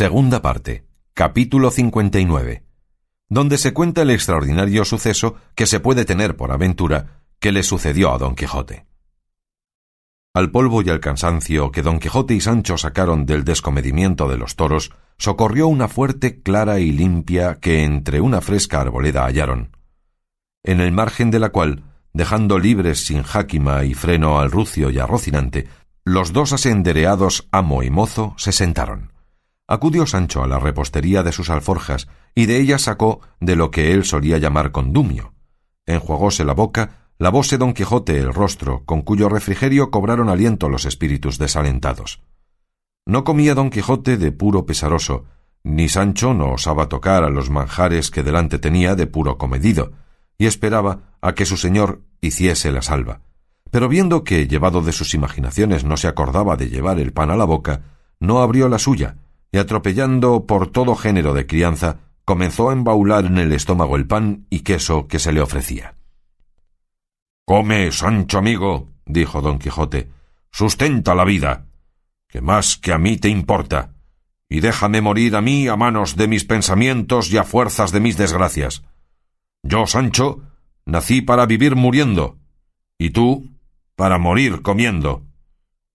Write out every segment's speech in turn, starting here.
Segunda parte. Capítulo 59. Donde se cuenta el extraordinario suceso que se puede tener por aventura que le sucedió a Don Quijote. Al polvo y al cansancio que Don Quijote y Sancho sacaron del descomedimiento de los toros, socorrió una fuerte, clara y limpia que entre una fresca arboleda hallaron, en el margen de la cual, dejando libres sin jáquima y freno al rucio y a Rocinante, los dos asendereados amo y mozo se sentaron acudió Sancho a la repostería de sus alforjas y de ella sacó de lo que él solía llamar condumio. Enjuagóse la boca, lavóse don Quijote el rostro, con cuyo refrigerio cobraron aliento los espíritus desalentados. No comía don Quijote de puro pesaroso, ni Sancho no osaba tocar a los manjares que delante tenía de puro comedido, y esperaba a que su señor hiciese la salva. Pero viendo que, llevado de sus imaginaciones, no se acordaba de llevar el pan a la boca, no abrió la suya, y atropellando por todo género de crianza, comenzó a embaular en el estómago el pan y queso que se le ofrecía. Come, Sancho amigo, dijo don Quijote, sustenta la vida, que más que a mí te importa, y déjame morir a mí a manos de mis pensamientos y a fuerzas de mis desgracias. Yo, Sancho, nací para vivir muriendo, y tú para morir comiendo.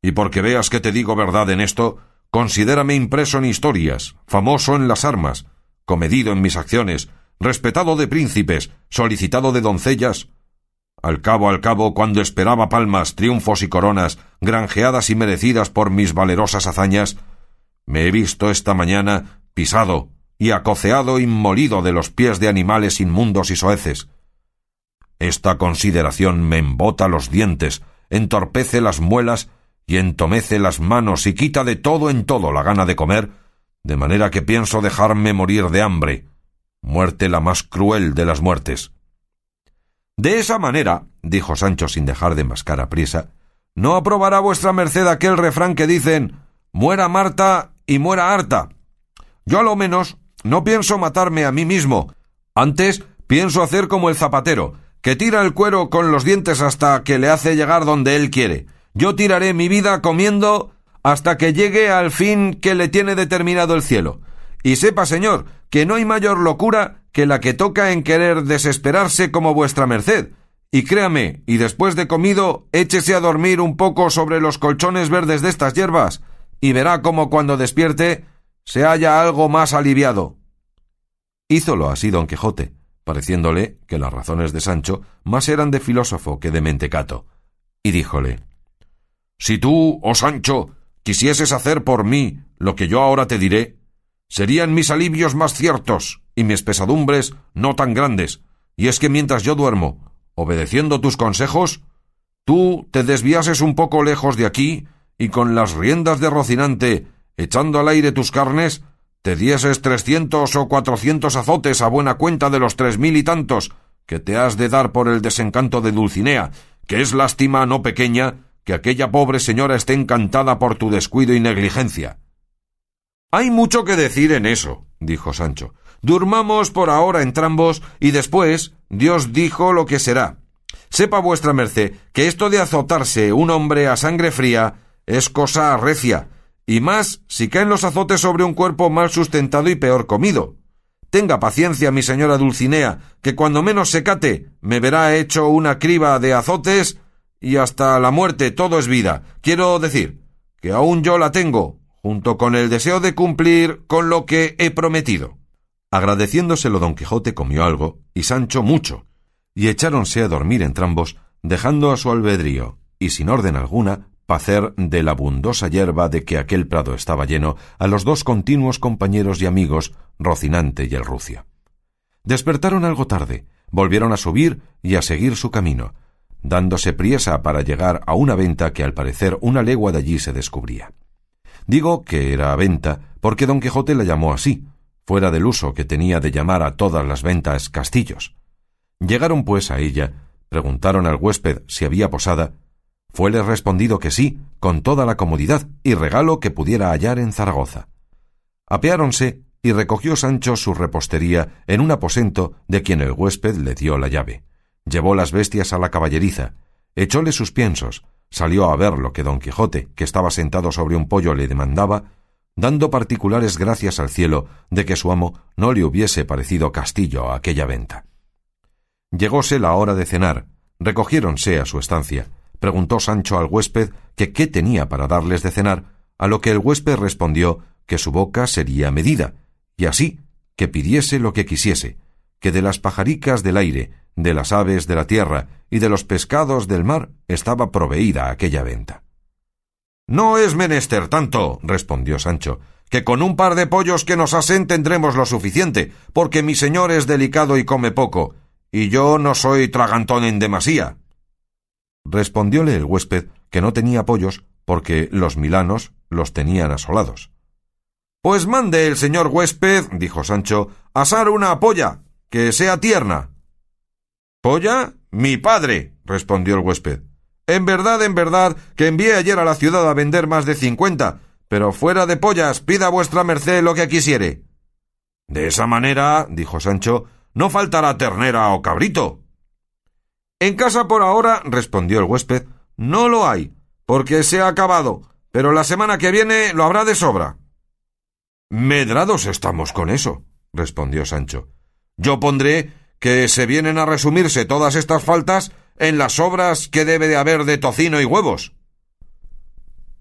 Y porque veas que te digo verdad en esto, Considérame impreso en historias, famoso en las armas, comedido en mis acciones, respetado de príncipes, solicitado de doncellas. Al cabo, al cabo, cuando esperaba palmas, triunfos y coronas, granjeadas y merecidas por mis valerosas hazañas, me he visto esta mañana pisado y acoceado y molido de los pies de animales inmundos y soeces. Esta consideración me embota los dientes, entorpece las muelas y entomece las manos y quita de todo en todo la gana de comer, de manera que pienso dejarme morir de hambre, muerte la más cruel de las muertes. De esa manera, dijo Sancho sin dejar de mascar a no aprobará vuestra merced aquel refrán que dicen muera Marta y muera harta. Yo a lo menos no pienso matarme a mí mismo. Antes pienso hacer como el zapatero, que tira el cuero con los dientes hasta que le hace llegar donde él quiere, yo tiraré mi vida comiendo hasta que llegue al fin que le tiene determinado el cielo. Y sepa, señor, que no hay mayor locura que la que toca en querer desesperarse como vuestra merced. Y créame, y después de comido, échese a dormir un poco sobre los colchones verdes de estas hierbas, y verá cómo cuando despierte se halla algo más aliviado. Hízolo así don Quijote, pareciéndole que las razones de Sancho más eran de filósofo que de mentecato, y díjole si tú, oh Sancho, quisieses hacer por mí lo que yo ahora te diré, serían mis alivios más ciertos y mis pesadumbres no tan grandes, y es que mientras yo duermo, obedeciendo tus consejos, tú te desviases un poco lejos de aquí y con las riendas de Rocinante, echando al aire tus carnes, te dieses trescientos o cuatrocientos azotes a buena cuenta de los tres mil y tantos que te has de dar por el desencanto de Dulcinea, que es lástima no pequeña que aquella pobre señora esté encantada por tu descuido y negligencia. Hay mucho que decir en eso, dijo Sancho. Durmamos por ahora entrambos y después Dios dijo lo que será. Sepa vuestra merced que esto de azotarse un hombre a sangre fría es cosa recia, y más si caen los azotes sobre un cuerpo mal sustentado y peor comido. Tenga paciencia, mi señora Dulcinea, que cuando menos se cate me verá hecho una criba de azotes y hasta la muerte todo es vida. Quiero decir que aún yo la tengo, junto con el deseo de cumplir con lo que he prometido. Agradeciéndoselo don Quijote comió algo, y Sancho mucho, y echáronse a dormir entrambos, dejando a su albedrío, y sin orden alguna, pacer de la abundosa hierba de que aquel prado estaba lleno a los dos continuos compañeros y amigos, Rocinante y el Rucio. Despertaron algo tarde, volvieron a subir y a seguir su camino, dándose priesa para llegar a una venta que al parecer una legua de allí se descubría. Digo que era venta porque don Quijote la llamó así, fuera del uso que tenía de llamar a todas las ventas castillos. Llegaron pues a ella, preguntaron al huésped si había posada, fuele respondido que sí, con toda la comodidad y regalo que pudiera hallar en Zaragoza. Apeáronse y recogió Sancho su repostería en un aposento de quien el huésped le dio la llave llevó las bestias a la caballeriza, echóle sus piensos, salió a ver lo que don Quijote, que estaba sentado sobre un pollo, le demandaba, dando particulares gracias al cielo de que su amo no le hubiese parecido castillo a aquella venta. Llegóse la hora de cenar, recogiéronse a su estancia. Preguntó Sancho al huésped que qué tenía para darles de cenar, a lo que el huésped respondió que su boca sería medida, y así que pidiese lo que quisiese, que de las pajaricas del aire, de las aves de la tierra y de los pescados del mar estaba proveída aquella venta. No es menester tanto, respondió Sancho, que con un par de pollos que nos asen tendremos lo suficiente, porque mi señor es delicado y come poco, y yo no soy tragantón en demasía. Respondióle el huésped que no tenía pollos, porque los milanos los tenían asolados. Pues mande el señor huésped, dijo Sancho, asar una polla, que sea tierna. ¿Polla? Mi padre, respondió el huésped. En verdad, en verdad, que envié ayer a la ciudad a vender más de cincuenta, pero fuera de pollas, pida vuestra merced lo que quisiere. De esa manera, dijo Sancho, no faltará ternera o cabrito. En casa por ahora, respondió el huésped, no lo hay, porque se ha acabado, pero la semana que viene lo habrá de sobra. Medrados estamos con eso, respondió Sancho. Yo pondré que se vienen a resumirse todas estas faltas en las obras que debe de haber de tocino y huevos.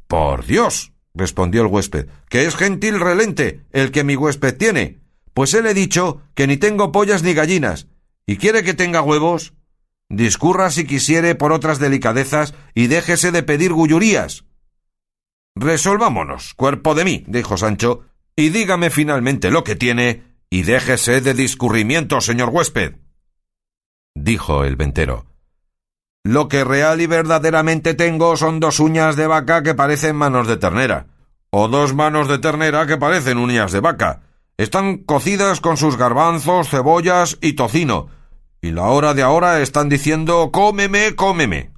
Por Dios, respondió el huésped, que es gentil relente el que mi huésped tiene, pues él he dicho que ni tengo pollas ni gallinas, y quiere que tenga huevos. Discurra si quisiere por otras delicadezas y déjese de pedir gullurías. Resolvámonos, cuerpo de mí, dijo Sancho, y dígame finalmente lo que tiene, y déjese de discurrimiento, señor huésped. Dijo el ventero. Lo que real y verdaderamente tengo son dos uñas de vaca que parecen manos de ternera, o dos manos de ternera que parecen uñas de vaca. Están cocidas con sus garbanzos, cebollas y tocino, y la hora de ahora están diciendo cómeme, cómeme.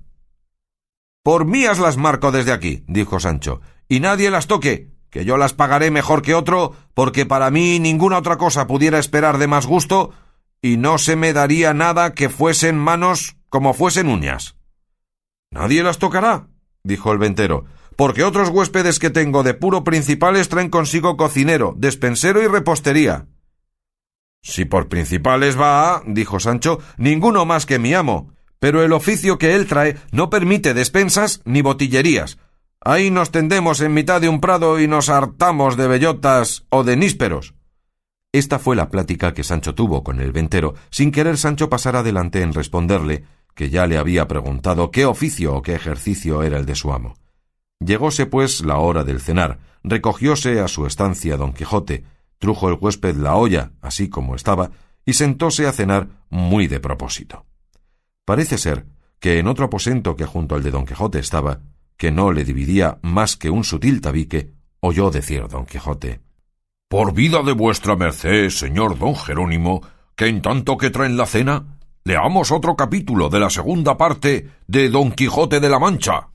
Por mías las marco desde aquí, dijo Sancho, y nadie las toque, que yo las pagaré mejor que otro, porque para mí ninguna otra cosa pudiera esperar de más gusto, y no se me daría nada que fuesen manos como fuesen uñas. Nadie las tocará, dijo el ventero, porque otros huéspedes que tengo de puro principales traen consigo cocinero, despensero y repostería. Si por principales va, dijo Sancho, ninguno más que mi amo, pero el oficio que él trae no permite despensas ni botillerías, Ahí nos tendemos en mitad de un prado y nos hartamos de bellotas o de nísperos. Esta fue la plática que Sancho tuvo con el ventero, sin querer Sancho pasar adelante en responderle que ya le había preguntado qué oficio o qué ejercicio era el de su amo. Llegóse, pues, la hora del cenar, recogióse a su estancia don Quijote, trujo el huésped la olla, así como estaba, y sentóse a cenar muy de propósito. Parece ser que en otro aposento que junto al de don Quijote estaba, que no le dividía más que un sutil tabique, oyó decir don Quijote Por vida de vuestra merced, señor don Jerónimo, que en tanto que traen la cena, leamos otro capítulo de la segunda parte de Don Quijote de la Mancha.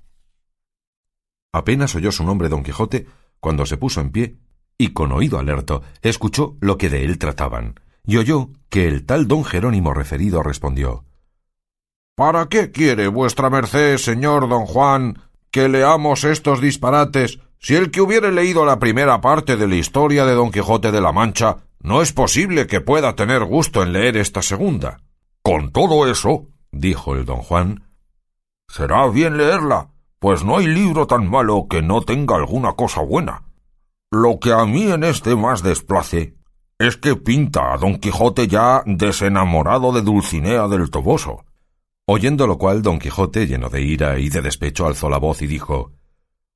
Apenas oyó su nombre don Quijote cuando se puso en pie y con oído alerto escuchó lo que de él trataban, y oyó que el tal don Jerónimo referido respondió ¿Para qué quiere vuestra merced, señor don Juan, que leamos estos disparates si el que hubiere leído la primera parte de la historia de Don Quijote de la Mancha no es posible que pueda tener gusto en leer esta segunda. Con todo eso, dijo el don Juan, será bien leerla, pues no hay libro tan malo que no tenga alguna cosa buena. Lo que a mí en este más desplace es que pinta a Don Quijote ya desenamorado de Dulcinea del Toboso, Oyendo lo cual, don Quijote, lleno de ira y de despecho, alzó la voz y dijo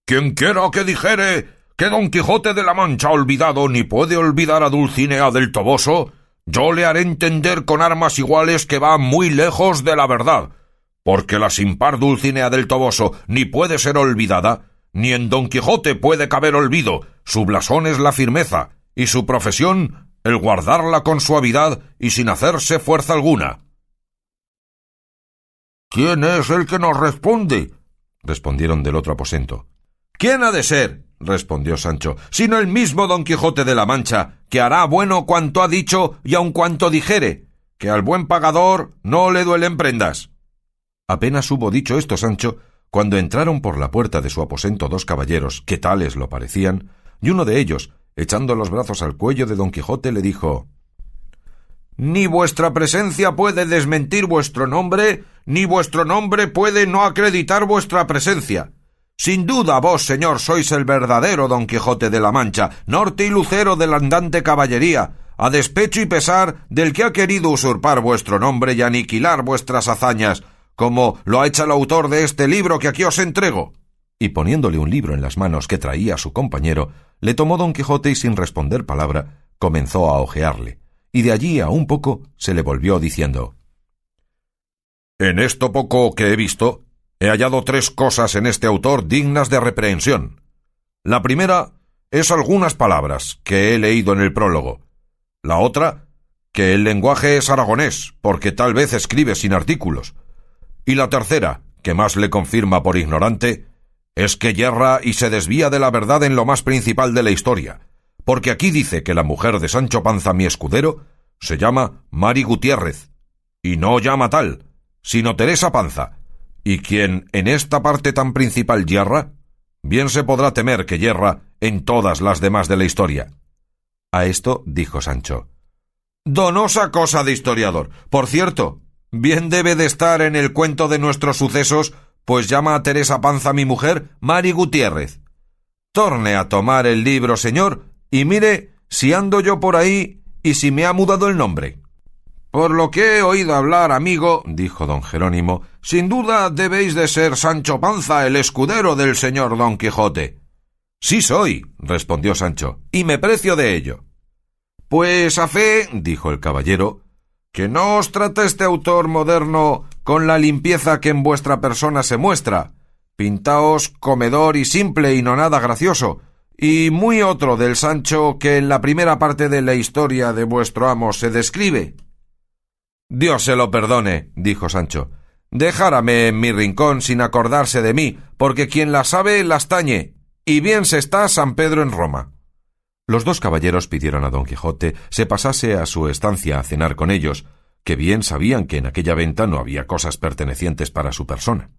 Quien quiera que dijere que don Quijote de la Mancha ha olvidado ni puede olvidar a Dulcinea del Toboso, yo le haré entender con armas iguales que va muy lejos de la verdad, porque la sin par Dulcinea del Toboso ni puede ser olvidada, ni en don Quijote puede caber olvido, su blasón es la firmeza, y su profesión el guardarla con suavidad y sin hacerse fuerza alguna. ¿Quién es el que nos responde? respondieron del otro aposento. ¿Quién ha de ser? respondió Sancho, sino el mismo don Quijote de la Mancha, que hará bueno cuanto ha dicho y aun cuanto dijere, que al buen pagador no le duelen prendas. Apenas hubo dicho esto Sancho, cuando entraron por la puerta de su aposento dos caballeros, que tales lo parecían, y uno de ellos, echando los brazos al cuello de don Quijote, le dijo Ni vuestra presencia puede desmentir vuestro nombre, ni vuestro nombre puede no acreditar vuestra presencia. Sin duda vos, señor, sois el verdadero don Quijote de la Mancha, norte y lucero de la andante caballería, a despecho y pesar del que ha querido usurpar vuestro nombre y aniquilar vuestras hazañas, como lo ha hecho el autor de este libro que aquí os entrego. Y poniéndole un libro en las manos que traía su compañero, le tomó don Quijote y sin responder palabra comenzó a ojearle, y de allí a un poco se le volvió diciendo En esto poco que he visto, he hallado tres cosas en este autor dignas de reprehensión. La primera es algunas palabras que he leído en el prólogo. La otra, que el lenguaje es aragonés, porque tal vez escribe sin artículos. Y la tercera, que más le confirma por ignorante, es que yerra y se desvía de la verdad en lo más principal de la historia, porque aquí dice que la mujer de Sancho Panza, mi escudero, se llama Mari Gutiérrez, y no llama tal, sino Teresa Panza, y quien en esta parte tan principal yerra, bien se podrá temer que yerra en todas las demás de la historia. A esto dijo Sancho. Donosa cosa de historiador. Por cierto, bien debe de estar en el cuento de nuestros sucesos pues llama a Teresa Panza mi mujer Mari Gutiérrez. Torne a tomar el libro, señor, y mire si ando yo por ahí y si me ha mudado el nombre. Por lo que he oído hablar, amigo, dijo don Jerónimo, sin duda debéis de ser Sancho Panza, el escudero del señor don Quijote. Sí soy, respondió Sancho, y me precio de ello. Pues a fe, dijo el caballero, que no os trata este autor moderno con la limpieza que en vuestra persona se muestra. Pintaos comedor y simple y no nada gracioso, y muy otro del Sancho que en la primera parte de la historia de vuestro amo se describe. Dios se lo perdone, dijo Sancho. Dejárame en mi rincón sin acordarse de mí, porque quien la sabe las tañe, y bien se está San Pedro en Roma. Los dos caballeros pidieron a don Quijote se pasase a su estancia a cenar con ellos, que bien sabían que en aquella venta no había cosas pertenecientes para su persona.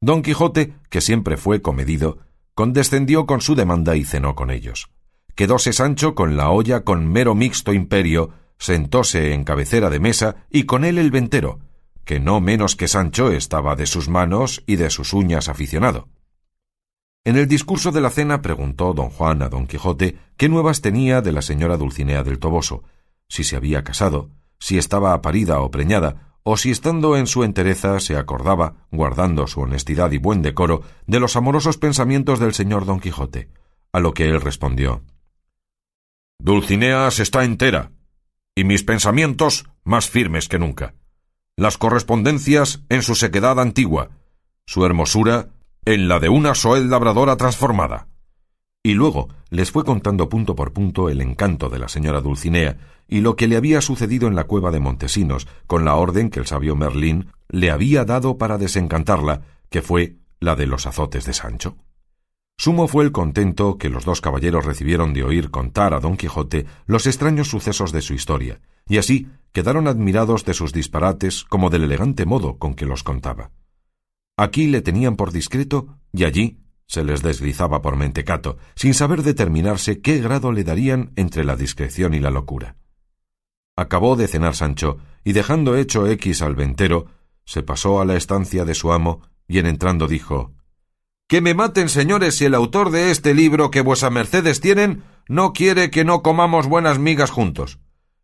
Don Quijote, que siempre fue comedido, condescendió con su demanda y cenó con ellos. Quedóse Sancho con la olla con mero mixto imperio, sentóse en cabecera de mesa y con él el ventero, que no menos que Sancho estaba de sus manos y de sus uñas aficionado. En el discurso de la cena preguntó don Juan a don Quijote qué nuevas tenía de la señora Dulcinea del Toboso, si se había casado, si estaba parida o preñada, o si estando en su entereza se acordaba, guardando su honestidad y buen decoro, de los amorosos pensamientos del señor don Quijote, a lo que él respondió Dulcinea se está entera, y mis pensamientos más firmes que nunca. Las correspondencias en su sequedad antigua, su hermosura en la de una soel labradora transformada y luego les fue contando punto por punto el encanto de la señora Dulcinea y lo que le había sucedido en la cueva de Montesinos, con la orden que el sabio Merlín le había dado para desencantarla, que fue la de los azotes de Sancho. Sumo fue el contento que los dos caballeros recibieron de oír contar a don Quijote los extraños sucesos de su historia, y así quedaron admirados de sus disparates como del elegante modo con que los contaba. Aquí le tenían por discreto y allí se les deslizaba por mentecato, sin saber determinarse qué grado le darían entre la discreción y la locura. Acabó de cenar Sancho, y dejando hecho X al ventero, se pasó a la estancia de su amo, y en entrando dijo Que me maten, señores, si el autor de este libro que vuesas mercedes tienen no quiere que no comamos buenas migas juntos.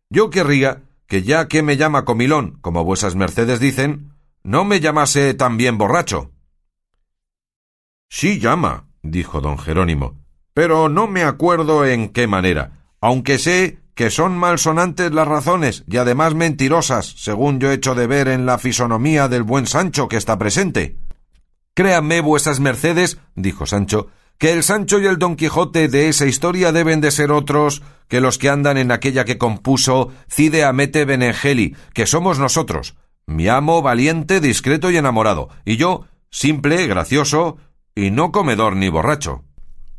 Yo querría que ya que me llama comilón, como vuesas mercedes dicen, no me llamase también borracho. Sí llama, dijo don Jerónimo, pero no me acuerdo en qué manera, aunque sé que son malsonantes las razones y además mentirosas, según yo hecho de ver en la fisonomía del buen Sancho que está presente. Créanme vuesas mercedes, dijo Sancho, que el Sancho y el Don Quijote de esa historia deben de ser otros que los que andan en aquella que compuso Cide Amete Benengeli, que somos nosotros, mi amo valiente, discreto y enamorado, y yo, simple, gracioso, y no comedor ni borracho.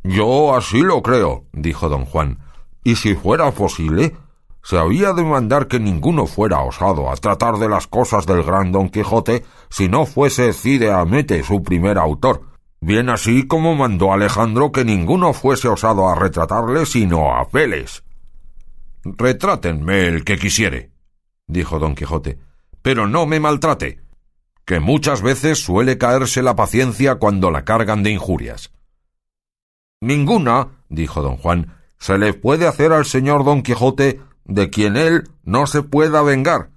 Yo así lo creo, dijo don Juan. Y si fuera posible, se había de mandar que ninguno fuera osado a tratar de las cosas del gran don Quijote si no fuese Cide Amete su primer autor, bien así como mandó Alejandro que ninguno fuese osado a retratarle sino a Félix. Retrátenme el que quisiere, dijo don Quijote, pero no me maltrate, que muchas veces suele caerse la paciencia cuando la cargan de injurias. Ninguna, dijo don Juan, se le puede hacer al señor don Quijote de quien él no se pueda vengar,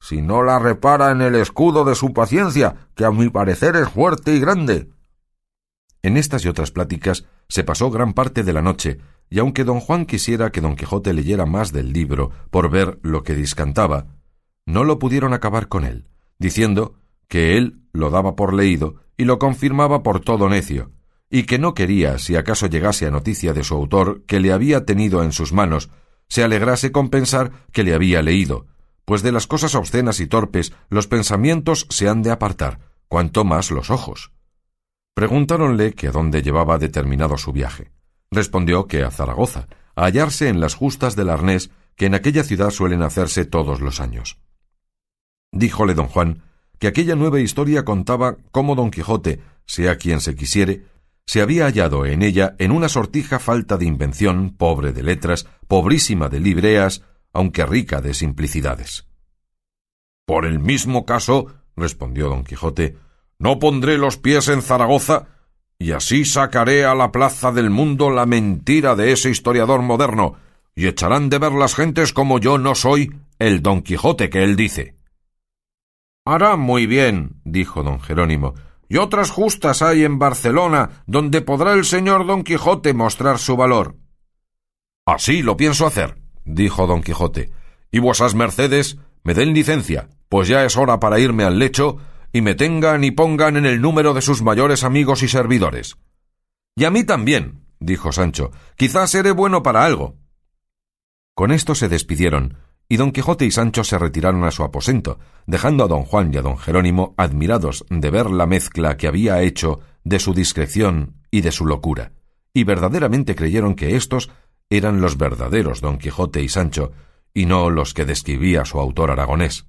si no la repara en el escudo de su paciencia, que a mi parecer es fuerte y grande. En estas y otras pláticas se pasó gran parte de la noche, y aunque don Juan quisiera que don Quijote leyera más del libro por ver lo que discantaba, no lo pudieron acabar con él, diciendo que él lo daba por leído y lo confirmaba por todo necio, y que no quería, si acaso llegase a noticia de su autor que le había tenido en sus manos, se alegrase con pensar que le había leído, pues de las cosas obscenas y torpes los pensamientos se han de apartar, cuanto más los ojos. Preguntáronle que a dónde llevaba determinado su viaje. Respondió que a Zaragoza, a hallarse en las justas del arnés que en aquella ciudad suelen hacerse todos los años. Díjole don Juan que aquella nueva historia contaba cómo don Quijote, sea quien se quisiere, se había hallado en ella en una sortija falta de invención, pobre de letras, pobrísima de libreas, aunque rica de simplicidades. Por el mismo caso, respondió don Quijote, no pondré los pies en Zaragoza, y así sacaré a la plaza del mundo la mentira de ese historiador moderno, y echarán de ver las gentes como yo no soy el don Quijote que él dice. Hará muy bien, dijo don Jerónimo, y otras justas hay en Barcelona donde podrá el señor don Quijote mostrar su valor. Así lo pienso hacer, dijo don Quijote, y vuesas mercedes me den licencia, pues ya es hora para irme al lecho y me tengan y pongan en el número de sus mayores amigos y servidores. Y a mí también, dijo Sancho, quizás seré bueno para algo. Con esto se despidieron, y don Quijote y Sancho se retiraron a su aposento, dejando a don Juan y a don Jerónimo admirados de ver la mezcla que había hecho de su discreción y de su locura, y verdaderamente creyeron que éstos eran los verdaderos don Quijote y Sancho, y no los que describía su autor aragonés.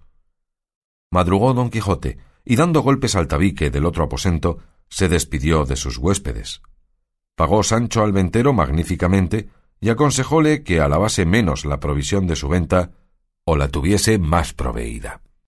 Madrugó don Quijote, y dando golpes al tabique del otro aposento, se despidió de sus huéspedes. Pagó Sancho al ventero magníficamente, y aconsejóle que alabase menos la provisión de su venta o la tuviese más proveída.